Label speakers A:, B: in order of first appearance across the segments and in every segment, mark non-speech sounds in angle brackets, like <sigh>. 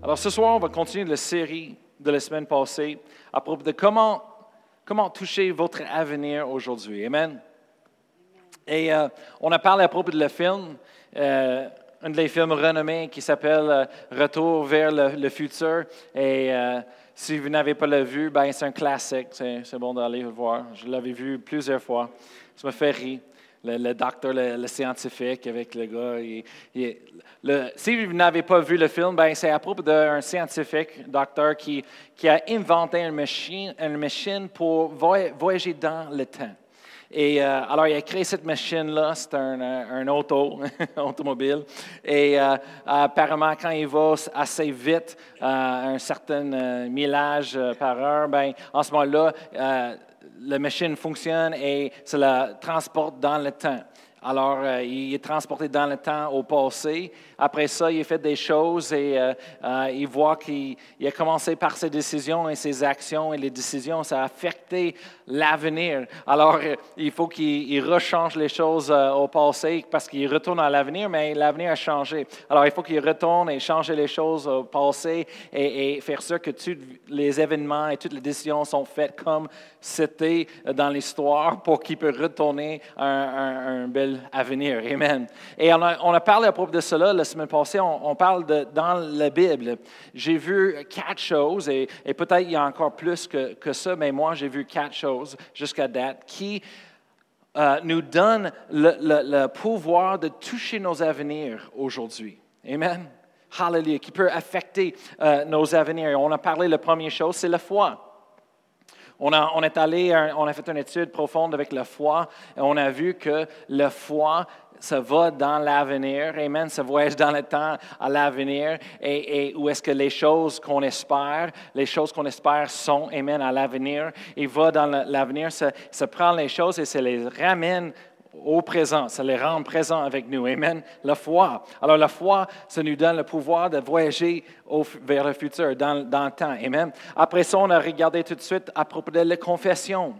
A: Alors ce soir, on va continuer la série de la semaine passée à propos de comment, comment toucher votre avenir aujourd'hui. Amen. Et euh, on a parlé à propos de le film, euh, un des films renommés qui s'appelle euh, Retour vers le, futur. Et euh, si vous n'avez pas le vu, ben, c'est un classique. C'est bon d'aller le voir. Je l'avais vu plusieurs fois. Ça me fait rire le, docteur, le, scientifique avec le gars. si vous n'avez pas vu le film, ben, c'est à propos d'un scientifique, docteur, qui, a inventé une machine, une machine pour voyager dans le temps. Et euh, alors, il a créé cette machine-là, c'est un, un, auto, <laughs> automobile. Et euh, apparemment, quand il va assez vite, à un certain euh, millage par heure, ben, en ce moment-là, la machine fonctionne et ça la transporte dans le temps. Alors, euh, il est transporté dans le temps au passé. Après ça, il fait des choses et euh, euh, il voit qu'il a commencé par ses décisions et ses actions et les décisions, ça a affecté l'avenir. Alors, il faut qu'il rechange les choses au passé parce qu'il retourne à l'avenir, mais l'avenir a changé. Alors, il faut qu'il retourne et changer les choses au passé et, faire sûr que tous les événements et toutes les décisions sont faites comme c'était dans l'histoire pour qu'il puisse retourner à un, un bel à venir. Amen. Et on a, parlé à propos de cela la semaine passée. On, parle dans la Bible. J'ai vu quatre choses, et, peut-être il y a encore plus que, que ça, mais moi, j'ai vu quatre choses jusqu'à date qui euh, nous donnent le, pouvoir de toucher nos avenirs aujourd'hui. Amen. Hallelujah, qui peut affecter euh, nos avenirs. On a parlé, la première chose, c'est la foi. On a, est allé, on a fait une étude profonde avec la foi et on a vu que la foi, ça va dans l'avenir. Amen. Ça voyage dans le temps à l'avenir. Et, où est-ce que les choses qu'on espère, les choses qu'on espère sont, Amen, à l'avenir. Il va dans l'avenir, ça, ça prend les choses et ça les ramène au présent, ça les rend présents avec nous. Amen. La foi. Alors la foi, ça nous donne le pouvoir de voyager vers le futur, dans, le temps. Amen. Après ça, on a regardé tout de suite à propos de la confession.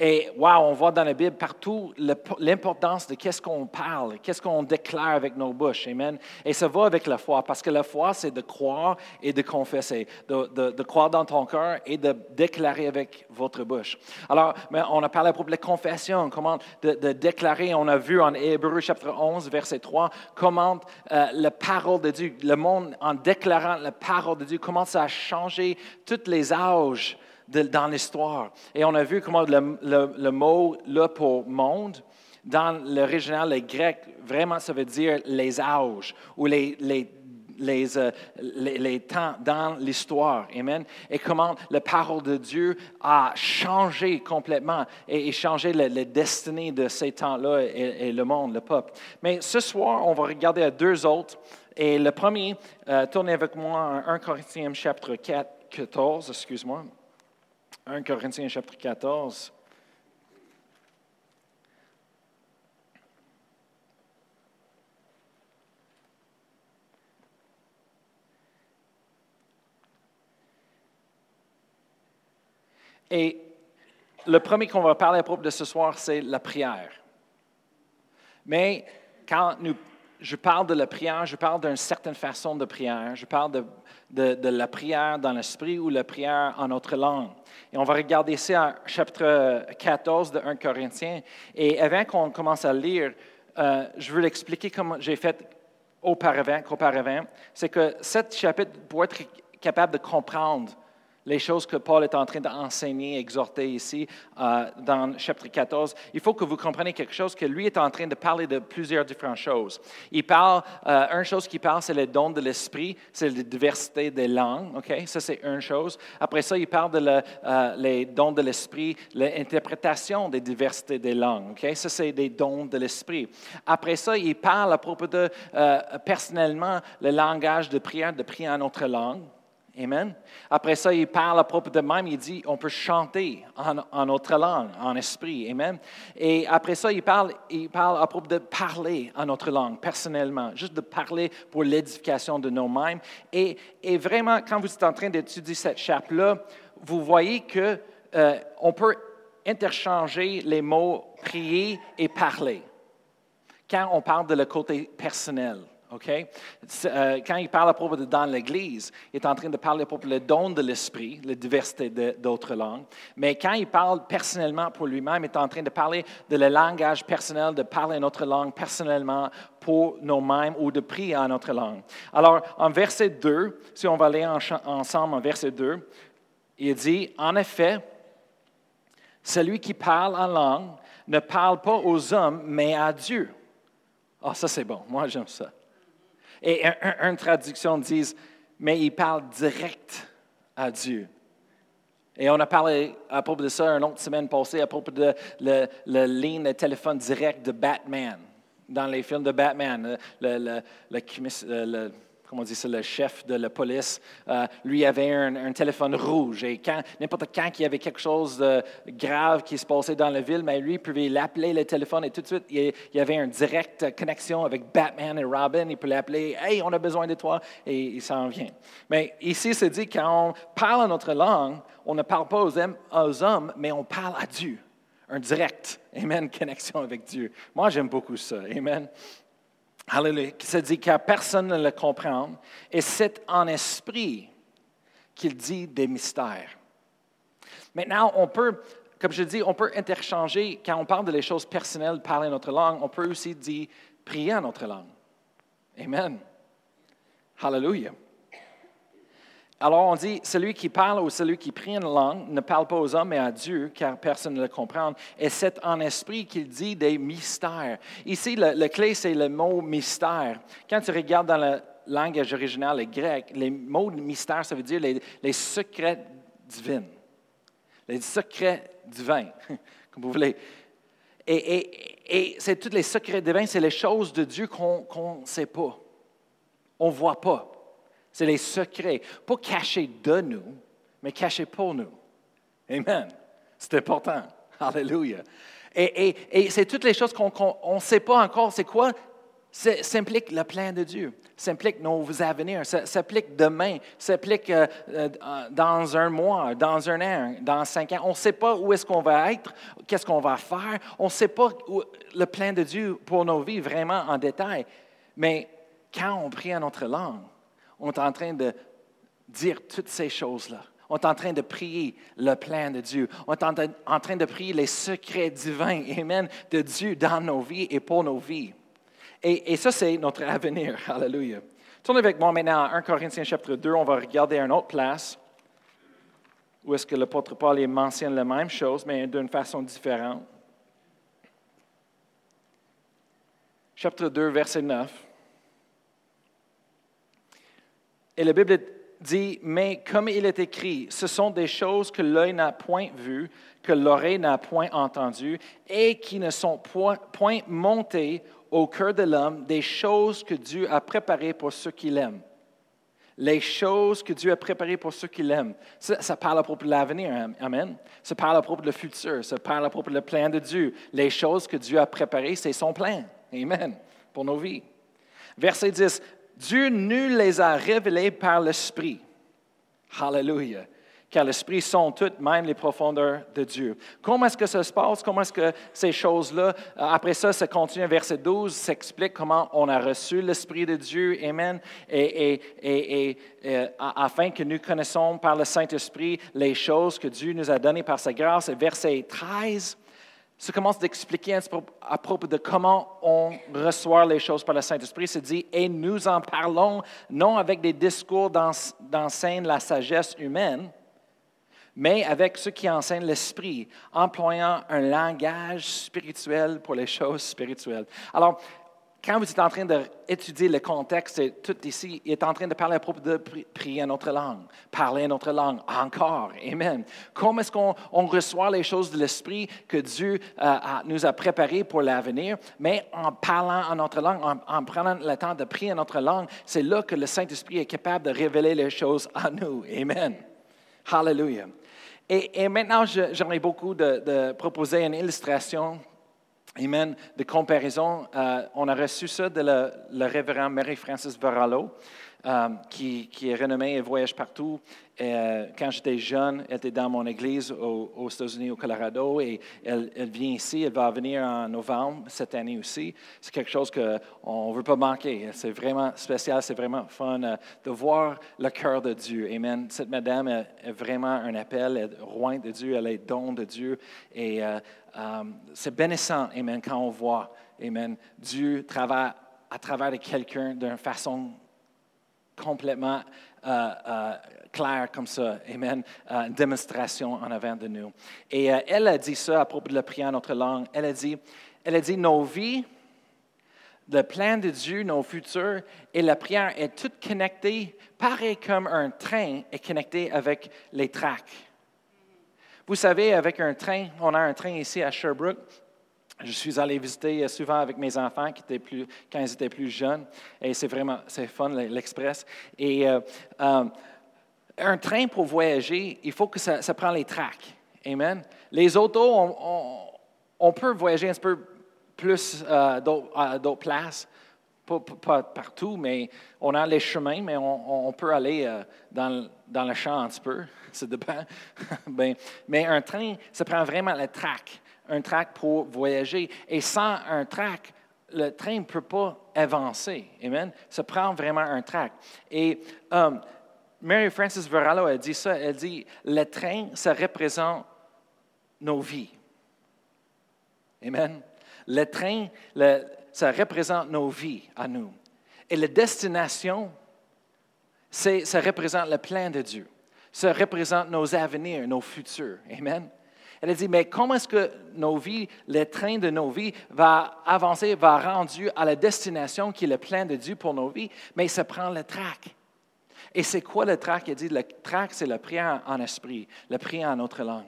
A: Et wow, on voit dans la Bible partout l'importance de qu'est-ce qu'on parle, qu'est-ce qu'on déclare avec nos bouches. Amen. Et ça va avec la foi, parce que la foi, c'est de croire et de confesser, de, croire dans ton cœur et de déclarer avec votre bouche. Alors, on a parlé à propos de la confession, comment de, déclarer. On a vu en Hébreu chapitre 11, verset 3, comment euh, la parole de Dieu, le monde, en déclarant la parole de Dieu, comment ça a changé tous les âges dans l'histoire. Et on a vu comment le, mot là pour monde, dans l'original, le grec, vraiment, ça veut dire les âges ou les, les les, euh, les, temps dans l'histoire. Amen. Et comment la parole de Dieu a changé complètement et, changé la, destinée de ces temps-là et, le monde, le peuple. Mais ce soir, on va regarder à deux autres. Et le premier, euh, tournez avec moi à 1 Corinthiens chapitre 4, 14, excuse-moi. 1 Corinthiens chapitre 14. Et le premier qu'on va parler à propos de ce soir, c'est la prière. Mais quand nous, je parle de la prière, je parle d'une certaine façon de prière. Je parle de la prière dans l'esprit ou la prière en autre langue. Et on va regarder ça en chapitre 14 de 1 Corinthiens. Et avant qu'on commence à lire, euh, je veux l'expliquer comme j'ai fait auparavant, qu'auparavant. C'est que ce chapitre, pour être capable de comprendre les choses que Paul est en train d'enseigner, exhorter ici euh, dans chapitre 14, il faut que vous compreniez quelque chose, que lui est en train de parler de plusieurs différentes choses. Il parle, euh, une chose qu'il parle, c'est le don de l'esprit, c'est la diversité des langues, OK? Ça, c'est une chose. Après ça, il parle de euh, les dons de l'esprit, l'interprétation des diversités des langues, OK? Ça, c'est des dons de l'esprit. Après ça, il parle à propos de, personnellement, le langage de prière, de prier en autre langue. Amen. Après ça, il parle à propos de même, il dit, on peut chanter en, notre langue, en esprit. Amen. Et après ça, il parle, il parle à propos de parler en notre langue, personnellement, juste de parler pour l'édification de nous-mêmes. Et, et, vraiment, quand vous êtes en train d'étudier cette chape-là, vous voyez qu'on euh, on peut interchanger les mots prier et parler quand on parle de le côté personnel. OK? Euh, quand il parle à propos de dans l'Église, il est en train de parler à propos du don de l'esprit, la diversité d'autres langues. Mais quand il parle personnellement pour lui-même, il est en train de parler de le langage personnel, de parler notre langue personnellement pour nous-mêmes ou de prier en notre langue. Alors, en verset 2, si on va aller ensemble en verset 2, il dit, en effet, celui qui parle en langue ne parle pas aux hommes, mais à Dieu. Ah, ça c'est bon, moi j'aime ça. Et une traduction dit, mais il parle direct à Dieu. Et on a parlé à propos de ça une autre semaine passée, à propos de la ligne de téléphone direct de Batman, dans les films de Batman. Le, le, le comment on dit ça, le chef de la police, euh, lui avait un, téléphone rouge. Et n'importe quand il y avait quelque chose de grave qui se passait dans la ville, mais lui, il pouvait l'appeler le téléphone et tout de suite, il, y avait une directe connexion avec Batman et Robin. Il peut l'appeler, Hey, on a besoin de toi, et il s'en vient. Mais ici, c'est dit, quand on parle notre langue, on ne parle pas aux hommes, mais on parle à Dieu. Un direct, amen, connexion avec Dieu. Moi, j'aime beaucoup ça, amen. Alléluia, se dit car personne ne le comprend, et c'est en esprit qu'il dit des mystères. Maintenant, on peut, comme je dis, on peut interchanger, quand on parle de les choses personnelles, parler notre langue, on peut aussi dire prier en notre langue. Amen. Hallelujah. Alors on dit, celui qui parle ou celui qui prie une langue ne parle pas aux hommes mais à Dieu, car personne ne le comprend. Et c'est en esprit qu'il dit des mystères. Ici, le, clé, c'est le mot mystère. Quand tu regardes dans le langage original, grec, les mots mystère, ça veut dire les, secrets divins. Les secrets divins, <laughs> comme vous voulez. Et, c'est tous les secrets divins, c'est les choses de Dieu qu'on ne sait pas. On ne voit pas. C'est les secrets, pas cachés de nous, mais cachés pour nous. Amen. C'est important. Alléluia. Et, c'est toutes les choses qu'on ne sait pas encore. C'est quoi? Ça implique le plan de Dieu. Ça implique nos avenirs. Ça, implique demain. Ça implique euh, euh, dans un mois, dans un an, dans cinq ans. On ne sait pas où est-ce qu'on va être, qu'est-ce qu'on va faire. On ne sait pas le plan de Dieu pour nos vies vraiment en détail. Mais quand on prie en notre langue, on est en train de dire toutes ces choses-là. On est en train de prier le plan de Dieu. On est en train de prier les secrets divins, Amen, de Dieu dans nos vies et pour nos vies. Et, ça, c'est notre avenir. <laughs> Alléluia. Tournez avec moi maintenant à 1 Corinthiens chapitre 2. On va regarder une autre place où est-ce que l'apôtre Paul mentionne la même chose, mais d'une façon différente. Chapitre 2, verset 9. Et la Bible dit, mais comme il est écrit, ce sont des choses que l'œil n'a point vues, que l'oreille n'a point entendues, et qui ne sont point, montées au cœur de l'homme, des choses que Dieu a préparées pour ceux qui l'aiment. Les choses que Dieu a préparées pour ceux qui l'aiment. Ça, parle à propos de l'avenir, Amen. Ça parle à propos du futur, ça parle à propos du plan de Dieu. Les choses que Dieu a préparées, c'est son plan. Amen. Pour nos vies. Verset 10. Dieu nous les a révélés par l'Esprit. Hallelujah. Car l'Esprit sont toutes, même les profondeurs de Dieu. Comment est-ce que ça se passe? Comment est-ce que ces choses-là, euh, après ça, ça continue, verset 12, s'explique comment on a reçu l'Esprit de Dieu. Amen. Et, et, et, afin que nous connaissions par le Saint-Esprit les choses que Dieu nous a données par sa grâce. Et verset 13, ça commence d'expliquer à propos de comment on reçoit les choses par le Saint-Esprit. C'est dit, et nous en parlons non avec des discours d'enseigne la sagesse humaine, mais avec ceux qui enseignent l'esprit, employant un langage spirituel pour les <laughs> choses spirituelles. Alors, quand vous êtes en train d'étudier le contexte, tout ici, il est en train de parler à propos de prier en notre langue, parler en notre langue encore. Amen. Comment est-ce qu'on reçoit les choses de l'Esprit que Dieu euh, nous a préparées pour l'avenir, mais en parlant en notre langue, en, prenant le temps de prier en notre langue, c'est là que le Saint-Esprit est capable de révéler les choses à nous. Amen. Hallelujah. Et, maintenant, j'aimerais beaucoup de proposer une illustration Amen. De comparaison, euh, on a reçu ça de le, révérend Mary Francis Varallo. Euh, qui, est renommée, elle voyage partout. Euh, quand j'étais jeune, elle était dans mon église aux, États-Unis, au Colorado, et elle, vient ici. Elle va venir en novembre cette année aussi. C'est quelque chose qu'on ne veut pas manquer. C'est vraiment spécial, c'est vraiment fun euh, de voir le cœur de Dieu. Amen. Cette madame est, vraiment un appel, elle est roi de Dieu, elle est don de Dieu. Et c'est bénissant, Amen, quand on voit, Amen, Dieu travaille à travers quelqu'un d'une façon complètement euh, euh, claire comme ça. Amen. Euh, une démonstration en avant de nous. Et elle a dit ça à propos de la prière en notre langue. Elle a dit, elle a dit, nos vies, le plan de Dieu, nos futurs et la prière est tout connecté, pareil comme un train est connecté avec les tracks. Vous savez, avec un train, on a un train ici à Sherbrooke. Je suis allé visiter souvent avec mes enfants quand ils étaient plus jeunes. Et c'est vraiment, c'est fun, l'Express. Et euh, euh, un train pour voyager, il faut que ça, ça prend les tracks. Amen. Les autos, on, peut voyager un peu plus euh, d'autres places. Pas, partout, mais on a les chemins, mais on, peut aller dans, dans, le champ un petit peu. <laughs> Ça dépend. <laughs> ben, mais un train, ça prend vraiment les tracks un track pour voyager. Et sans un track, le train ne peut pas avancer. Amen. Ça prend vraiment un track. Et um, Mary Frances Verallo a dit ça. Elle dit le train, ça représente nos vies. Amen. Le train, ça représente nos vies à nous. Et la destination, ça représente le plan de Dieu. Ça représente nos avenirs, nos futurs. Amen. Elle a dit, mais comment est-ce que nos vies, le train de nos vies va avancer, va rendre à la destination qui est le plan de Dieu pour nos vies? Mais ça prend le trac. Et c'est quoi le trac? Elle dit, le trac, c'est le prière en esprit, le prière en notre langue.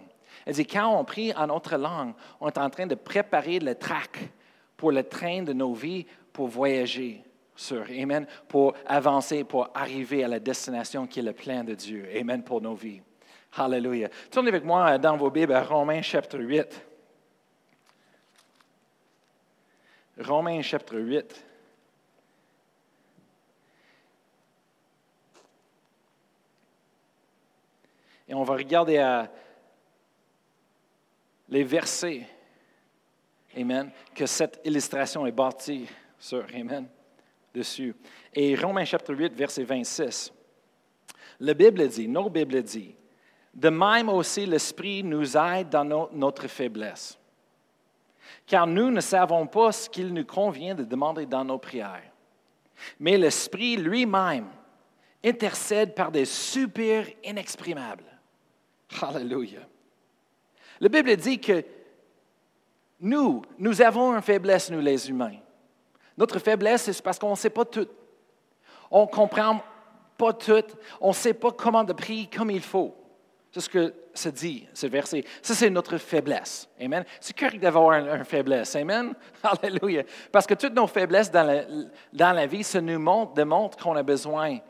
A: Elle dit, quand on prie en notre langue, on est en train de préparer le trac pour le train de nos vies pour voyager sur. Amen. Pour avancer, pour arriver à la destination qui est le plan de Dieu. Amen pour nos vies. Hallelujah. Tournez avec moi dans vos Bibles à Romains chapitre 8. Romains chapitre 8. Et on va regarder les versets, Amen, que cette illustration est bâtie sur, Amen, dessus. Et Romains chapitre 8, verset 26. La Bible dit, nos Bibles dit, de même aussi, l'Esprit nous aide dans notre faiblesse. Car nous ne savons pas ce qu'il nous convient de demander dans nos prières. Mais l'Esprit lui-même intercède par des super inexprimables. Alléluia. La Bible dit que nous, nous avons une faiblesse, nous les humains. Notre faiblesse, c'est parce qu'on ne sait pas tout. On ne comprend pas tout. On ne sait pas comment de prier comme il faut. C'est ce que ça dit, ce verset. Ça, c'est notre faiblesse. Amen. C'est correct d'avoir une, faiblesse. Amen. <laughs> Alléluia. Parce que toutes nos faiblesses dans la, vie, ça nous montre, démontre qu'on a besoin de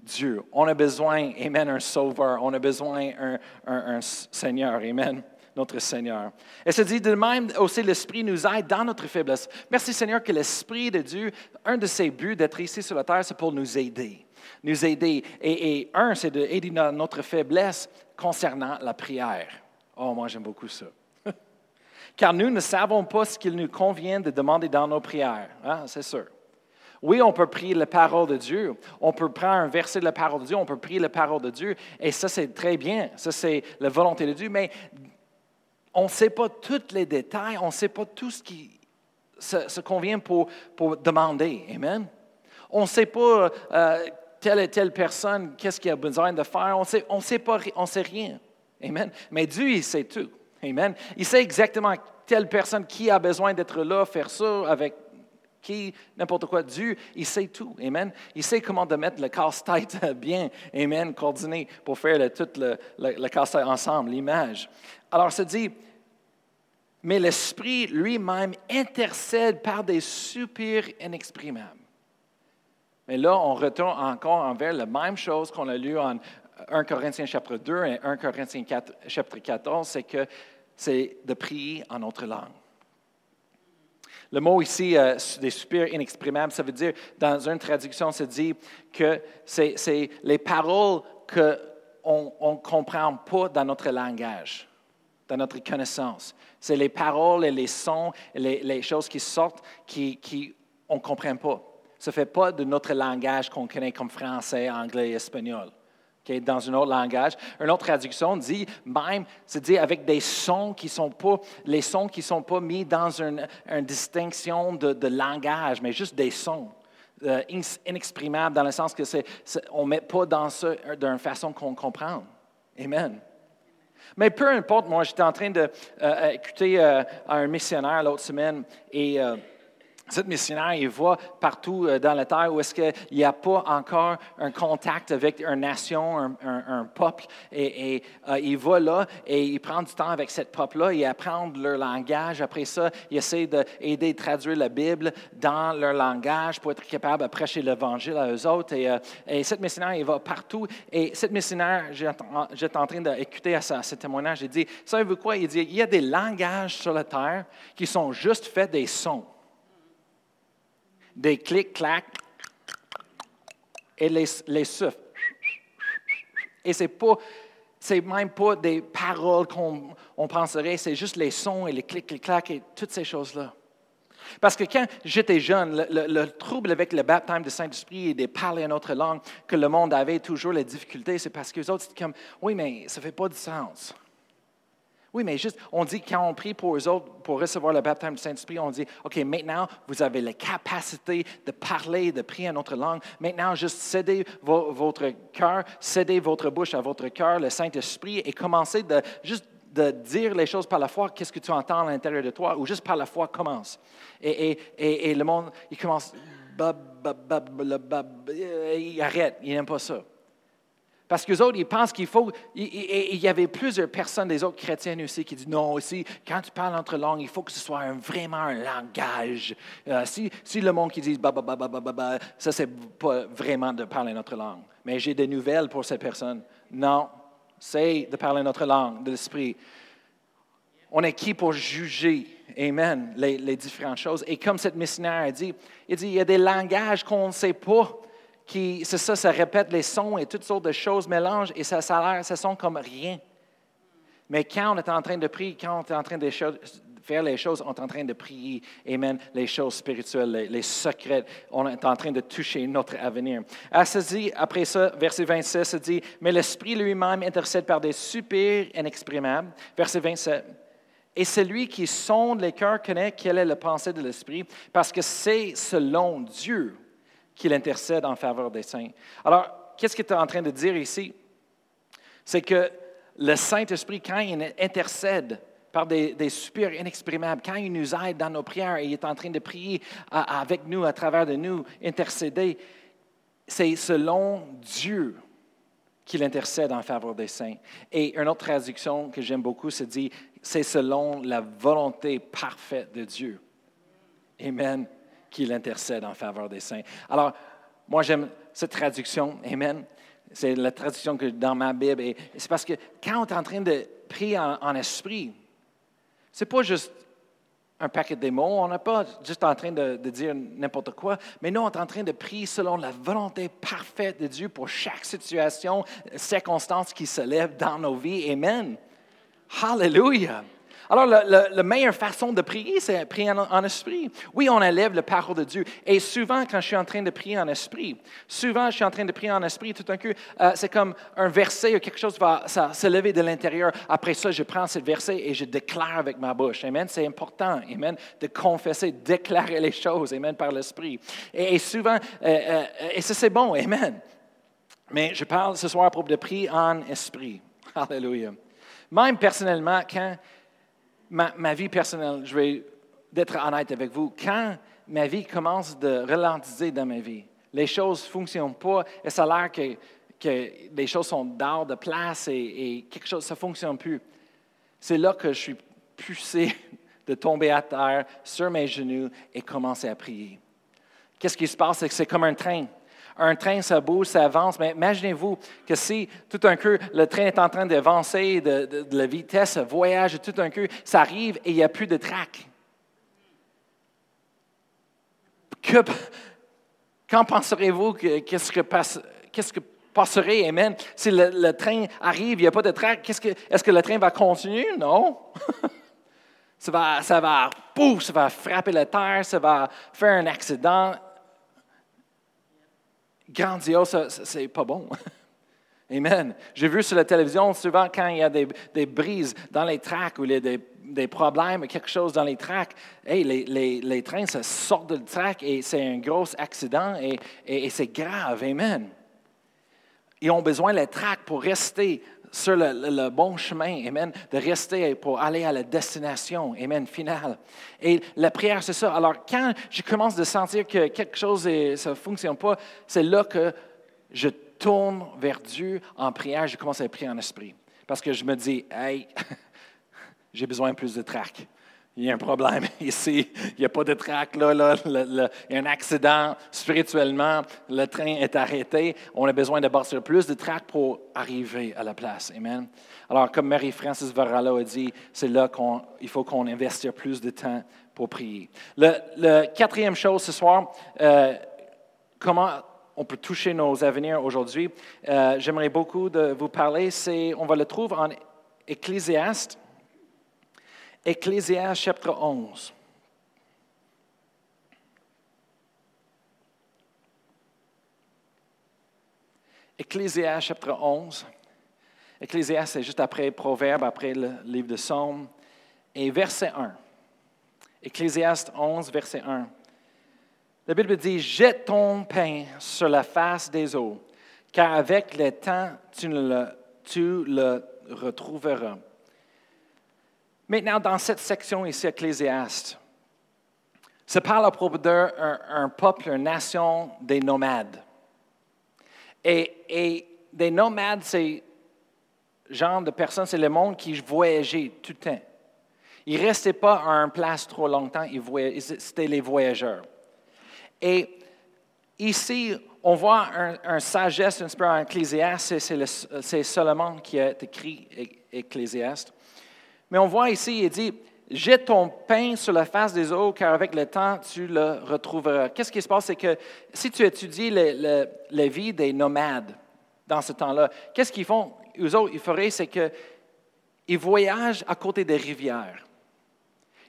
A: Dieu. On a besoin, Amen, un sauveur. On a besoin un, un, Seigneur. Amen notre Seigneur. Et ça dit de même aussi l'Esprit nous aide dans notre faiblesse. Merci Seigneur que l'Esprit de Dieu, un de ses buts d'être ici sur la terre, c'est pour nous aider. Nous aider. Et, un, c'est d'aider notre faiblesse concernant la prière. Oh, moi j'aime beaucoup ça. <laughs> Car nous ne savons pas ce qu'il nous convient de demander dans nos prières. Hein, c'est sûr. Oui, on peut prier la parole de Dieu. On peut prendre un verset de la parole de Dieu. On peut prier la parole de Dieu. Et ça, c'est très bien. Ça, c'est la volonté de Dieu. Mais on ne sait pas tous les détails. On ne sait pas tout ce qui se, convient pour, pour, demander. Amen. On ne sait pas euh, telle et telle personne, qu'est-ce qu'il a besoin de faire? On sait, on sait sait rien. Amen. Mais Dieu, il sait tout. Amen. Il sait exactement telle personne qui a besoin d'être là, faire ça avec qui, n'importe quoi. Dieu, il sait tout. Amen. Il sait comment de mettre le casse-tête <laughs> bien, Amen, coordonné pour faire tout le, le, casse-tête ensemble, l'image. Alors, ça dit, mais l'Esprit lui-même intercède par des soupirs inexprimables. Mais là, on retourne encore envers la même chose qu'on a lu en 1 Corinthiens chapitre 2 et 1 Corinthiens chapitre 14, c'est que c'est de prier en notre langue. Le mot ici, euh, des soupirs inexprimables, ça veut dire, dans une traduction, ça dit que c'est les paroles qu'on ne comprend pas dans notre langage, dans notre connaissance. C'est les paroles et les sons, les, les choses qui sortent qui, qui on ne comprend pas. Ne fait pas de notre langage qu'on connaît comme français, anglais espagnol dans un autre langage. Une autre traduction dit même, c'est dit avec des sons qui sont pas, les sons qui ne sont pas mis dans une, distinction de, langage, mais juste des sons. Euh, inexprimables dans le sens que c'est, on ne met pas dans ça d'une façon qu'on comprend. Amen. Mais peu importe, moi j'étais en train d'écouter euh, euh, un missionnaire l'autre semaine et cette missionnaire, il voit partout euh, dans la terre où est-ce qu'il n'y a pas encore un contact avec une nation, un, peuple, et, euh, il va là et il prend du temps avec cette peuple-là, il apprend leur langage. Après ça, il essaie d'aider à traduire la Bible dans leur langage pour être capable de prêcher l'Évangile à eux autres. Et, euh, et missionnaire, il va partout. Et cette missionnaire, j'étais en train d'écouter à ce témoignage, il dit, savez-vous quoi? Il dit, il y a des langages sur la terre qui sont juste faits des sons des clics-clacs et les, les souffles. Et ce n'est pas, c'est même pas des paroles qu'on on penserait, c'est juste les sons et les clics-clacs et toutes ces choses-là. Parce que quand j'étais jeune, le, trouble avec le baptême du Saint-Esprit et de parler une autre langue que le monde avait toujours les difficultés, c'est parce que les autres, c'était comme, oui, mais ça ne fait pas du sens. Oui, mais juste, on dit quand on prie pour eux autres, pour recevoir le baptême du Saint-Esprit, on dit, OK, maintenant, vous avez la capacité de parler, de prier en notre langue. Maintenant, juste cédez votre cœur, cédez votre bouche à votre cœur, le Saint-Esprit, et commencez de juste de dire les choses par la foi, qu'est-ce que tu entends à l'intérieur de toi, ou juste par la foi, commence. Et, et, et, le monde, il commence, il arrête, il n'aime pas ça. Parce qu'eux autres, ils pensent qu'il faut. Il, y avait plusieurs personnes, des autres chrétiennes aussi, qui disent non, aussi, quand tu parles entre langues, il faut que ce soit vraiment un langage. Euh, si, si, le monde qui dit ba, ba, ba, ba, ba, ba, ça, c'est pas vraiment de parler notre langue. Mais j'ai des nouvelles pour ces personnes. Non, c'est de parler notre langue, de l'esprit. On est qui pour juger, Amen, les, les différentes choses. Et comme cette missionnaire a dit, il dit il y a des langages qu'on ne sait pas c'est ça, ça répète les sons et toutes sortes de choses mélangent et ça, ça, l'air, ça sonne comme rien. Mais quand on est en train de prier, quand on est en train de faire les choses, on est en train de prier, Amen, les choses spirituelles, les, secrets, on est en train de toucher notre avenir. Ah, après ça, verset 26, ça dit, mais l'Esprit lui-même intercède par des soupirs inexprimables. Verset 27. Et celui qui sonde les cœurs connaît quelle est la pensée de l'Esprit, parce que c'est selon Dieu qu'il intercède en faveur des saints. Alors, qu'est-ce qu'il est en train de dire ici? C'est que le Saint-Esprit, quand il intercède par des, des, soupirs inexprimables, quand il nous aide dans nos prières et il est en train de prier avec nous, à travers de nous, intercéder, c'est selon Dieu qu'il intercède en faveur des saints. Et une autre traduction que j'aime beaucoup, c'est dit, c'est selon la volonté parfaite de Dieu. Amen qu'il intercède en faveur des saints. Alors, moi, j'aime cette traduction. Amen. C'est la traduction que dans ma Bible. Et c'est parce que quand on est en train de prier en, esprit, c'est pas juste un paquet de mots, on n'est pas juste en train de, de dire n'importe quoi, mais nous, on est en train de prier selon la volonté parfaite de Dieu pour chaque situation, circonstance qui se lève dans nos vies. Amen. Hallelujah. Alors, la meilleure façon de prier, c'est prier en, esprit. Oui, on élève la parole de Dieu. Et souvent, quand je suis en train de prier en esprit, souvent, je suis en train de prier en esprit, tout d'un coup, euh, c'est comme un verset ou quelque chose va se lever de l'intérieur. Après ça, je prends ce verset et je déclare avec ma bouche. Amen. C'est important, Amen, de confesser, déclarer les choses, Amen, par l'esprit. Et, souvent, euh, euh, et ça, c'est bon, Amen. Mais je parle ce soir propos de prier en esprit. Alléluia. Même personnellement, quand ma, vie personnelle, je vais être honnête avec vous, quand ma vie commence de ralentir dans ma vie, les choses ne fonctionnent pas et ça a l'air que, que les choses sont d'art de place et, quelque chose, ça ne fonctionne plus. C'est là que je suis poussé <laughs> de tomber à terre sur mes genoux et commencer à prier. Qu'est-ce qui se passe? C'est que c'est comme un train un train, ça bouge, ça avance, mais imaginez-vous que si tout d'un coup, le train est en train d'avancer, de, la vitesse, voyage, tout d'un coup, ça arrive et il n'y a plus de track. que, quand penserez-vous que qu'est-ce que, qu'est-ce que passerait, Amen, si le, train arrive, il n'y a pas de trac, que, est-ce que le train va continuer? Non. <laughs> ça va, ça va, pouf, ça va frapper la terre, ça va faire un accident. Grandiose, c'est pas bon. <laughs> Amen. J'ai vu sur la télévision souvent quand il y a des, des brises dans les tracks ou les, des, des, problèmes, quelque chose dans les tracks, hey, les, trains ça sortent du track et c'est un gros accident et, et, c'est grave. Amen. Ils ont besoin les tracks pour rester sur le, bon chemin, Amen, de rester pour aller à la destination, Amen, finale. Et la prière, c'est ça. Alors, quand je commence de sentir que quelque chose ne fonctionne pas, c'est là que je tourne vers Dieu en prière, je commence à prier en esprit. Parce que je me dis, hey, <laughs> j'ai besoin de plus de trac. Il y a un problème <laughs> ici, il n'y a pas de trac là, là, il y a un accident spirituellement, le train est arrêté, on a besoin de bâtir plus de trac pour arriver à la place. Amen. Alors, comme Marie-Francis Varala a dit, c'est là qu'il faut qu'on investisse plus de temps pour prier. Le, quatrième chose ce soir, euh, comment on peut toucher nos avenirs aujourd'hui? Euh, j'aimerais beaucoup de vous parler, on va le trouver en Ecclésiaste, Ecclésiaste chapitre 11. Ecclésiaste chapitre 11. Ecclésiaste, c'est juste après Proverbe, après le livre de Psaume. Et verset 1. Ecclésiaste 11, verset 1. La Bible dit, jette ton pain sur la face des eaux, car avec le temps, tu le, tu le retrouveras. Maintenant, dans cette section ici, Ecclésiaste, ça parle à propos d'un un peuple, une nation des nomades. Et, des nomades, c'est genre de personnes, c'est le monde qui voyageait tout le temps. Ils ne restaient pas à un place trop longtemps, c'était les voyageurs. Et ici, on voit un, sagesse un peu en Ecclésiaste, c'est Solomon qui a écrit Ecclésiaste. Mais on voit ici, il dit, jette ton pain sur la face des eaux, car avec le temps, tu le retrouveras. Qu'est-ce qui se passe? C'est que si tu étudies la vie des nomades dans ce temps-là, qu'est-ce qu'ils font? Eux autres, ils feraient, c'est qu'ils voyagent à côté des rivières.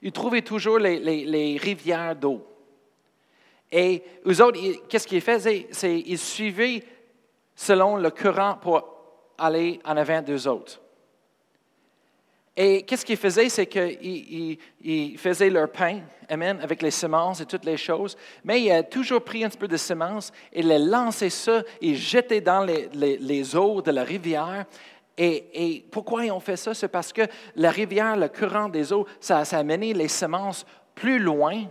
A: Ils trouvaient toujours les rivières d'eau. Et eux autres, qu'est-ce qu'ils faisaient? C'est qu'ils suivaient selon le courant pour aller en avant d'eux autres. Et qu'est-ce qu'ils faisaient? C'est qu'ils faisaient leur pain, amen, avec les semences et toutes les choses, mais ils ont toujours pris un petit peu de semences et les lançaient ça et jetaient dans les, eaux de la rivière. Et, pourquoi ils ont fait ça? C'est parce que la rivière, le courant des eaux, ça, ça a mené les semences plus loin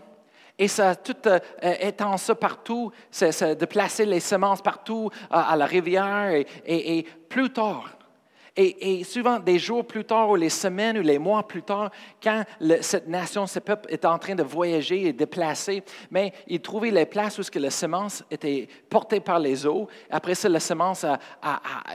A: et ça tout euh, ça partout, c'est, de placer les semences partout à, la rivière et plus tard. Et, souvent, des jours plus tard, ou les semaines, ou les mois plus tard, quand cette nation, ce peuple est en train de voyager et déplacer, mais ils trouvaient les places où la semence était portée par les eaux. Après ça, la semence a,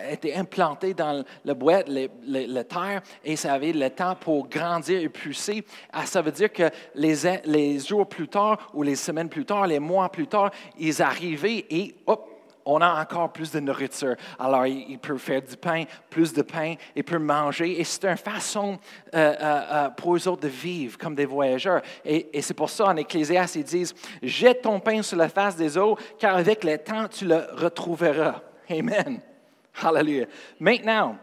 A: été implantée dans le boîte, la terre, et ça avait le temps pour grandir et pousser. Ah, ça veut dire que les jours plus tard, ou les semaines plus tard, les mois plus tard, ils arrivaient et hop, on a encore plus de nourriture. Alors, il, peut faire du pain, plus de pain, il peut manger. Et c'est une façon euh, euh, euh, pour eux autres de vivre comme des voyageurs. Et, c'est pour ça, en Ecclésiaste, ils disent Jette ton pain sur la face des eaux, car avec le temps, tu le retrouveras. Amen. Hallelujah. Maintenant,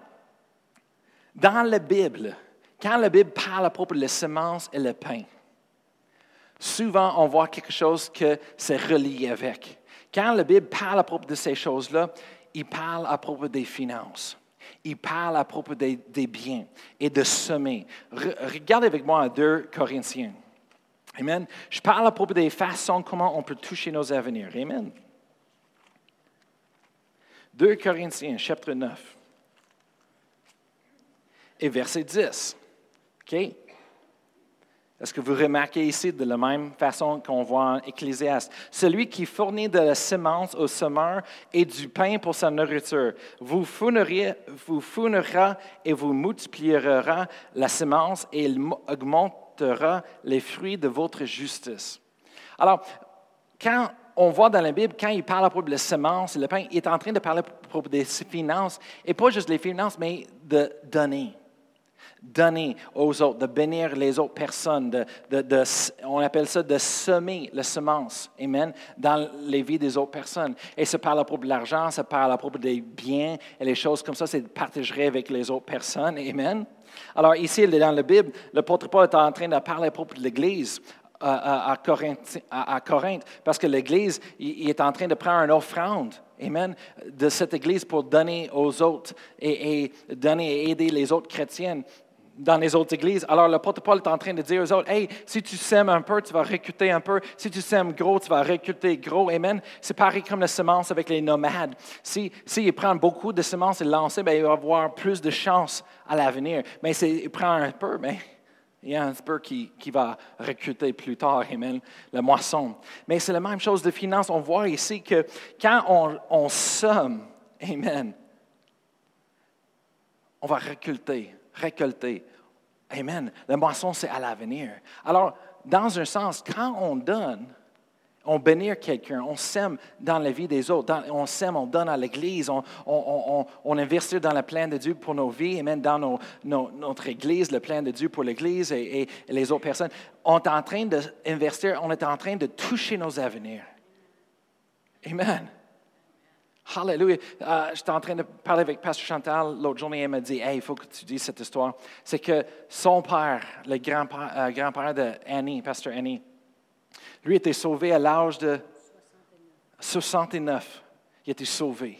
A: dans la Bible, quand la Bible parle à propos de la semence et le pain, souvent on voit quelque chose que c'est relié avec. Quand la Bible parle à propos de ces choses-là, il parle à propos des finances. Il parle à propos des, biens et de semer. regardez avec moi à 2 Corinthiens. Amen. Je parle à propos des façons comment on peut toucher nos avenirs. Amen. 2 Corinthiens, chapitre 9. Et verset 10. OK? Est-ce que vous remarquez ici de la même façon qu'on voit en Ecclésiaste? Celui qui fournit de la semence au semeur et du pain pour sa nourriture, vous fournira, et vous multipliera la semence et il augmentera les fruits de votre justice. Alors, quand on voit dans la Bible, quand il parle à propos de la semence, le pain, il est en train de parler à propos des finances, et pas juste les finances, mais de donner. Donner aux autres, de bénir les autres personnes, de, on appelle ça de semer la semence, amen, dans les vies des autres personnes. Et ça parle à propos de l'argent, ça parle à propos des biens et les choses comme ça, c'est de partager avec les autres personnes, amen. Alors ici, dans la Bible, l'apôtre Paul est en train de parler à propos de l'Église à, Corinthe, parce que l'Église il, est en train de prendre une offrande, amen, de cette Église pour donner aux autres et, donner et aider les autres chrétiennes dans les autres églises. Alors, l'apôtre Paul est en train de dire aux autres, hey, si tu sèmes un peu, tu vas recruter un peu. Si tu sèmes gros, tu vas recruter gros. Amen. C'est pareil comme la semence avec les nomades. S'il si, prend beaucoup de semences et lancer, ben, il va avoir plus de chances à l'avenir. Mais s'il prend un peu, mais il y a un peu qui, qui va recruter plus tard, amen, la moisson. Mais c'est la même chose de finance. On voit ici que quand on, on somme, amen, on va récolter, récolter. Amen. La moisson, c'est à l'avenir. Alors, dans un sens, quand on donne, on bénit quelqu'un, on sème dans la vie des autres, on sème, on donne à l'Église, on, investit dans le plan de Dieu pour nos vies, et même dans notre Église, le plan de Dieu pour l'Église et, les autres personnes. On est en train d'investir, on est en train de toucher nos avenirs. Amen. Hallelujah. Euh, j'étais en train de parler avec Pasteur Chantal l'autre journée, elle m'a dit Hey, il faut que tu dises cette histoire. C'est que son père, le grand-père euh, grand de Annie, Pasteur Annie, lui était sauvé à l'âge de 69. Il était sauvé.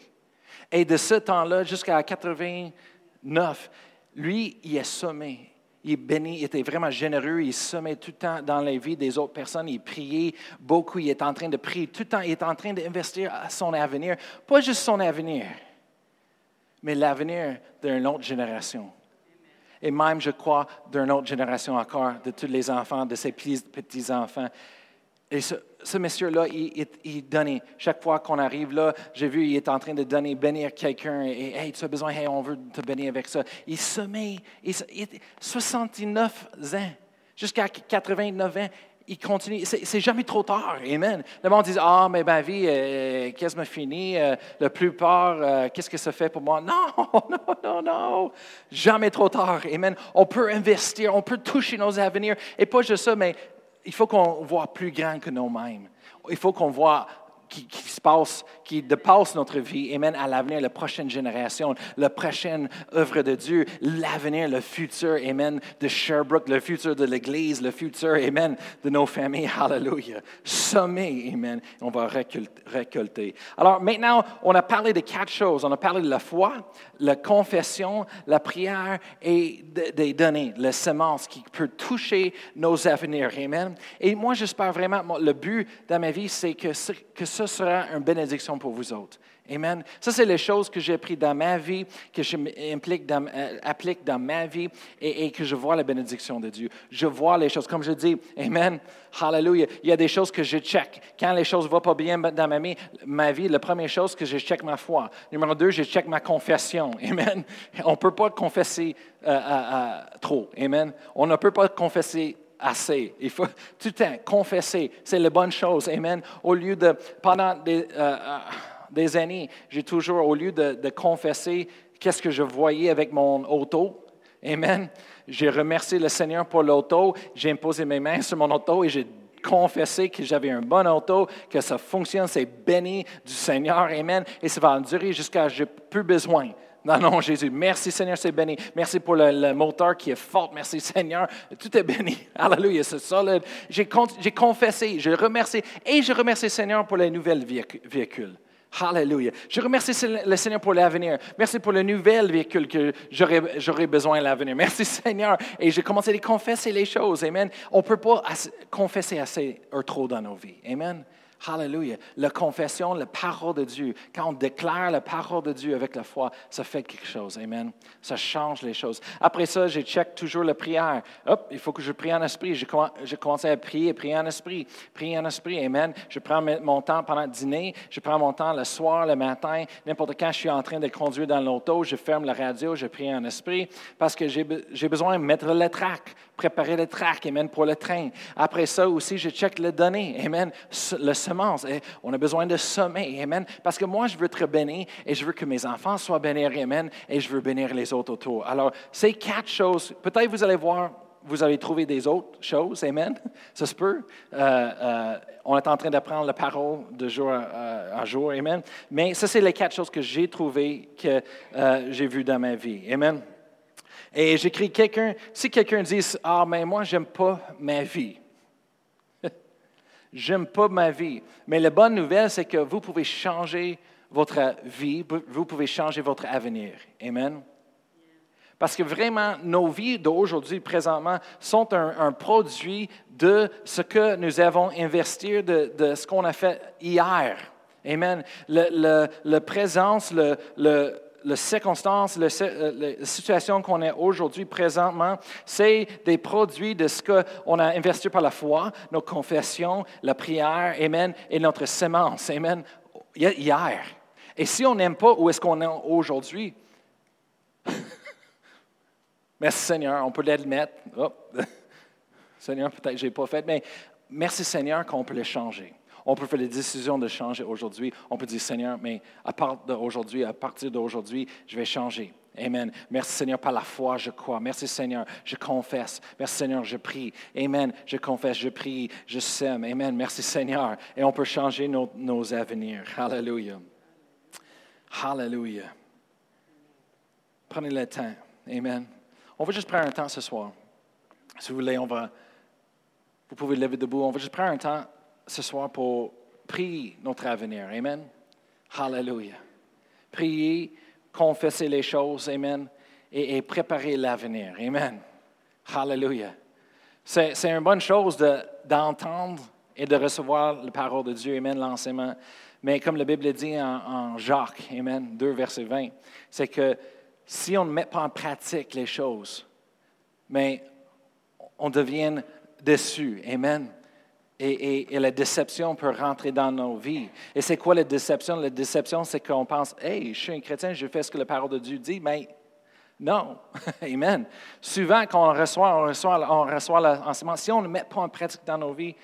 A: Et de ce temps-là jusqu'à 89, lui, il est sommé. Il est béni, il était vraiment généreux, il semait tout le temps dans la vie des autres personnes, il priait beaucoup, il est en train de prier tout le temps, il est en train d'investir son avenir, pas juste son avenir, mais l'avenir d'une autre génération. Et même, je crois, d'une autre génération encore, de tous les enfants, de ses petits-enfants. Et ce, monsieur-là, il, donnait. Chaque fois qu'on arrive là, j'ai vu, il est en train de donner, bénir quelqu'un. Et, hey, tu as besoin, hey, on veut te bénir avec ça. Il se met, il, 69 ans, jusqu'à 89 ans, il continue. C'est jamais trop tard. Amen. Le monde dit Ah, mais ma vie est quasiment finie. Euh, la plupart, euh, qu'est-ce que ça fait pour moi? Non, <laughs> non, non, non. Jamais trop tard. Amen. On peut investir, on peut toucher nos avenirs. Et pas juste ça, mais il faut qu'on voit plus grand que nous-mêmes. Il faut qu'on voit qui, se passe, qui dépasse notre vie mène à l'avenir, la prochaine génération, la prochaine œuvre de Dieu, l'avenir, le futur, Amen, de Sherbrooke, le futur de l'Église, le futur, Amen, de nos familles, <laughs> Hallelujah. Sommet, Amen, on va récolter. Alors maintenant, on a parlé de quatre choses. On a parlé de la foi, la confession, la prière et des données, la semence qui peut toucher nos avenirs, Amen. Et moi, j'espère vraiment, le but de ma vie, c'est que, que ce sera une bénédiction pour vous autres. Amen. Ça, c'est les choses que j'ai apprises dans ma vie, que je dans, euh, dans ma vie et, que je vois la bénédiction de Dieu. Je vois les choses. Comme je dis, Amen, Hallelujah. Il y a des choses que je check. Quand les choses ne vont pas bien dans ma vie, ma vie, la première chose que je check ma foi. Numéro deux, je check ma confession. <laughs> Amen. On ne peut pas confesser euh, euh, trop. Amen. On ne peut pas confesser assez. Il faut tout le temps confesser. C'est la bonne chose. Amen. Au lieu de, pendant des, euh, euh, des années, j'ai toujours, au lieu de, confesser qu'est-ce que je voyais avec mon auto, Amen. J'ai remercié le Seigneur pour l'auto. J'ai imposé mes mains sur mon auto et j'ai confessé que j'avais un bon auto, que ça fonctionne, c'est béni du Seigneur. Amen. Et ça va durer jusqu'à ce que j'ai plus besoin. Non, non, Jésus. Merci Seigneur, c'est béni. Merci pour le, moteur qui est fort. Merci Seigneur. Tout est béni. <laughs> Alléluia, c'est solide. J'ai, confessé, je et je remercie Seigneur pour les nouvelles véhicules. Alléluia. Je remercie le Seigneur pour l'avenir. Merci pour le nouvel véhicule que j'aurai, besoin à l'avenir. Merci Seigneur. Et j'ai commencé à confesser les choses. Amen. On ne peut pas confesser assez trop dans nos vies. Amen. Hallelujah. La confession, la parole de Dieu. Quand on déclare la parole de Dieu avec la foi, ça fait quelque chose. Amen. Ça change les choses. Après ça, je check toujours la prière. Hop, il faut que je prie en esprit. Je commence à prier, prier en esprit, prier en esprit. Amen. Je prends mon temps pendant le dîner. Je prends mon temps le soir, le matin. N'importe quand je suis en train de conduire dans l'auto, je ferme la radio, je prie en esprit parce que j'ai besoin de mettre le trac, préparer le trac, amen, pour le train. Après ça aussi, je check les données. Amen. Le semences. Et on a besoin de semer. Amen. Parce que moi, je veux être béni et je veux que mes enfants soient bénis. Amen. Et je veux bénir les autres autour. Alors, ces quatre choses, peut-être vous allez voir vous allez trouver des autres choses, Amen. <laughs> Ça se peut. Euh, euh, on est en train d'apprendre la parole de jour à, jour, Amen. Mais ça, c'est les quatre choses que j'ai trouvées, que j'ai vues dans ma vie, Amen. Et j'écris quelqu'un, si quelqu'un dit, ah, mais moi, j'aime pas ma vie. <laughs> j'aime pas ma vie. Mais la bonne nouvelle, c'est que vous pouvez changer votre vie, vous pouvez changer votre avenir. Amen. Parce que vraiment, nos vies d'aujourd'hui, présentement, sont un, produit de ce que nous avons investi, de, ce qu'on a fait hier. Amen. Le, présence, le, circonstances, euh, la situation qu'on est aujourd'hui présentement, c'est des produits de ce qu'on a investi par la foi, nos confessions, la prière, Amen, et notre semence, Amen, hier. Et si on n'aime pas où est-ce qu'on est aujourd'hui, <laughs> merci Seigneur, on peut l'admettre. Oh. <laughs> Seigneur, peut-être que je n'ai pas fait, mais merci Seigneur qu'on peut le changer. On peut faire des décisions de changer aujourd'hui. On peut dire, Seigneur, mais à partir d'aujourd'hui, à partir d'aujourd'hui, je vais changer. Amen. Merci Seigneur, par la foi, je crois. Merci Seigneur, je confesse. Merci Seigneur, je prie. Amen. Je confesse, je prie, je sème. Amen. Merci Seigneur. Et on peut changer nos, nos avenirs. Hallelujah. Hallelujah. Prenez le temps. Amen. On va juste prendre un temps ce soir. Si vous voulez, on va. Vous pouvez lever debout. On va juste prendre un temps ce soir pour prier notre avenir. Amen. Hallelujah. Prier, confesser les choses. Amen. Et, préparer l'avenir. Amen. Hallelujah. C'est une bonne chose d'entendre et de recevoir la parole de Dieu. Amen. L'enseignement. Mais comme la Bible dit en, en Jacques, Amen, 2, verset 20, c'est que si on ne met pas en pratique les choses, mais on devient déçu. Amen. Et, la déception peut rentrer dans nos vies. Et c'est quoi la déception? La déception, c'est qu'on pense, hey, je suis un chrétien, je fais ce que la parole de Dieu dit, mais non. <laughs> Amen. Souvent, quand on reçoit, on reçoit, on reçoit l'enseignement, si on ne met pas en pratique dans nos vies,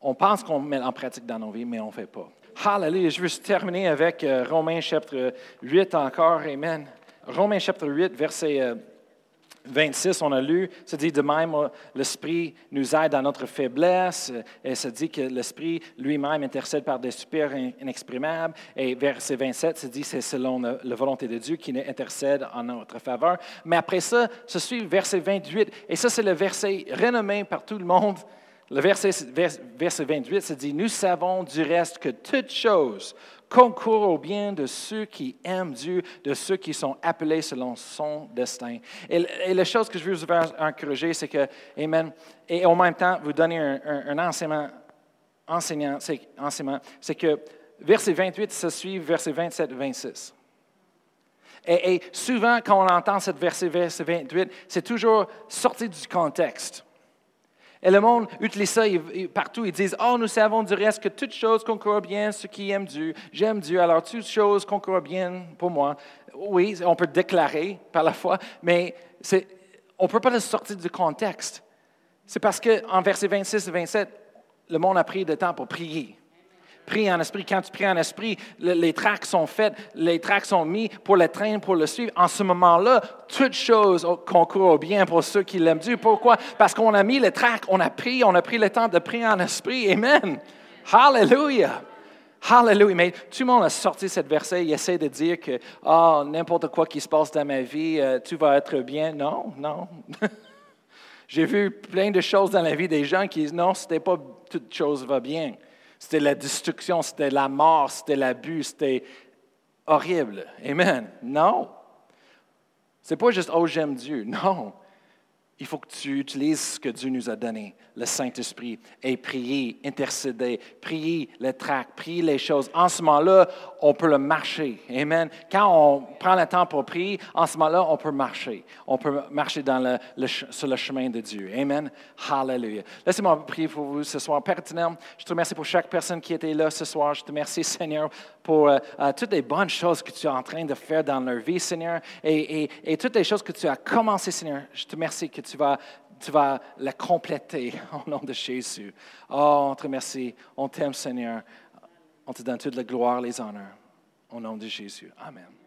A: on pense qu'on met en pratique dans nos vies, mais on ne fait pas. Hallelujah. Je veux terminer avec euh, Romains chapitre 8 encore. Amen. Romains chapitre 8, verset euh, 26, on a lu, ça dit de même, l'Esprit nous aide dans notre faiblesse, euh, et ça dit que l'Esprit lui-même intercède par des super inexprimables. Et verset 27, ça dit c'est selon la volonté de Dieu qui intercède en notre faveur. Mais après ça, ce suit verset 28, et ça c'est le verset renommé par tout le monde. Le verset, verset 28, ça dit, nous savons du reste que toutes choses concourt au bien de ceux qui aiment Dieu, de ceux qui sont appelés selon son destin. Et, la chose que je veux vous encourager, c'est que, Amen, et en même temps, vous donner un, enseignement, enseignant, enseignement, c'est que verset 28, ça suit verset 27 26. Et, et, souvent, quand on entend cette verset, verset 28, c'est toujours sorti du contexte. Et le monde utilise ça partout. Ils disent, oh, nous savons du reste que toutes choses concourent bien ceux qui aiment Dieu. J'aime Dieu, alors toutes choses concourent bien pour moi. Oui, on peut déclarer par la foi, mais on ne peut pas le sortir du contexte. C'est parce qu'en versets 26 et 27, le monde a pris le temps pour prier. Prie en esprit. Quand tu pries en esprit, les tracts sont faits, les tracts sont mis pour le train, pour le suivre. En ce moment-là, toutes choses concourent bien pour ceux qui l'aiment Dieu. Pourquoi? Parce qu'on a mis les tracts, on a pris, on a pris le temps de prier en esprit. Amen. Hallelujah. Hallelujah. Mais tout le monde a sorti cette verset. Il essaie de dire que oh, n'importe quoi qui se passe dans ma vie, euh, tout va être bien. Non, non. <laughs> J'ai vu plein de choses dans la vie des gens qui disent non, c'était pas toute chose va bien. C'était la destruction, c'était la mort, c'était l'abus, c'était horrible. Amen. Non. C'est pas juste oh j'aime Dieu. Non il faut que tu utilises ce que Dieu nous a donné, le Saint-Esprit, et prier, intercéder, prier les tracts, prier les choses. En ce moment-là, on peut le marcher. Amen. Quand on prend le temps pour prier, en ce moment-là, on peut marcher. On peut marcher sur le chemin de Dieu. Amen. Hallelujah. Laissez-moi prier pour vous ce soir. Père je te remercie pour chaque personne qui était là ce soir. Je te remercie, Seigneur, pour euh, euh, toutes les bonnes choses que tu es en train de faire dans leur vie, Seigneur, et, et, toutes les choses que tu as commencé, Seigneur. Je te remercie que tu tu vas la compléter <laughs> au nom de Jésus. Oh, on te remercie. On t'aime, Seigneur. On te donne toute la gloire, les honneurs. Au nom de Jésus. Amen.